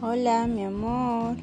Hola, mi amor.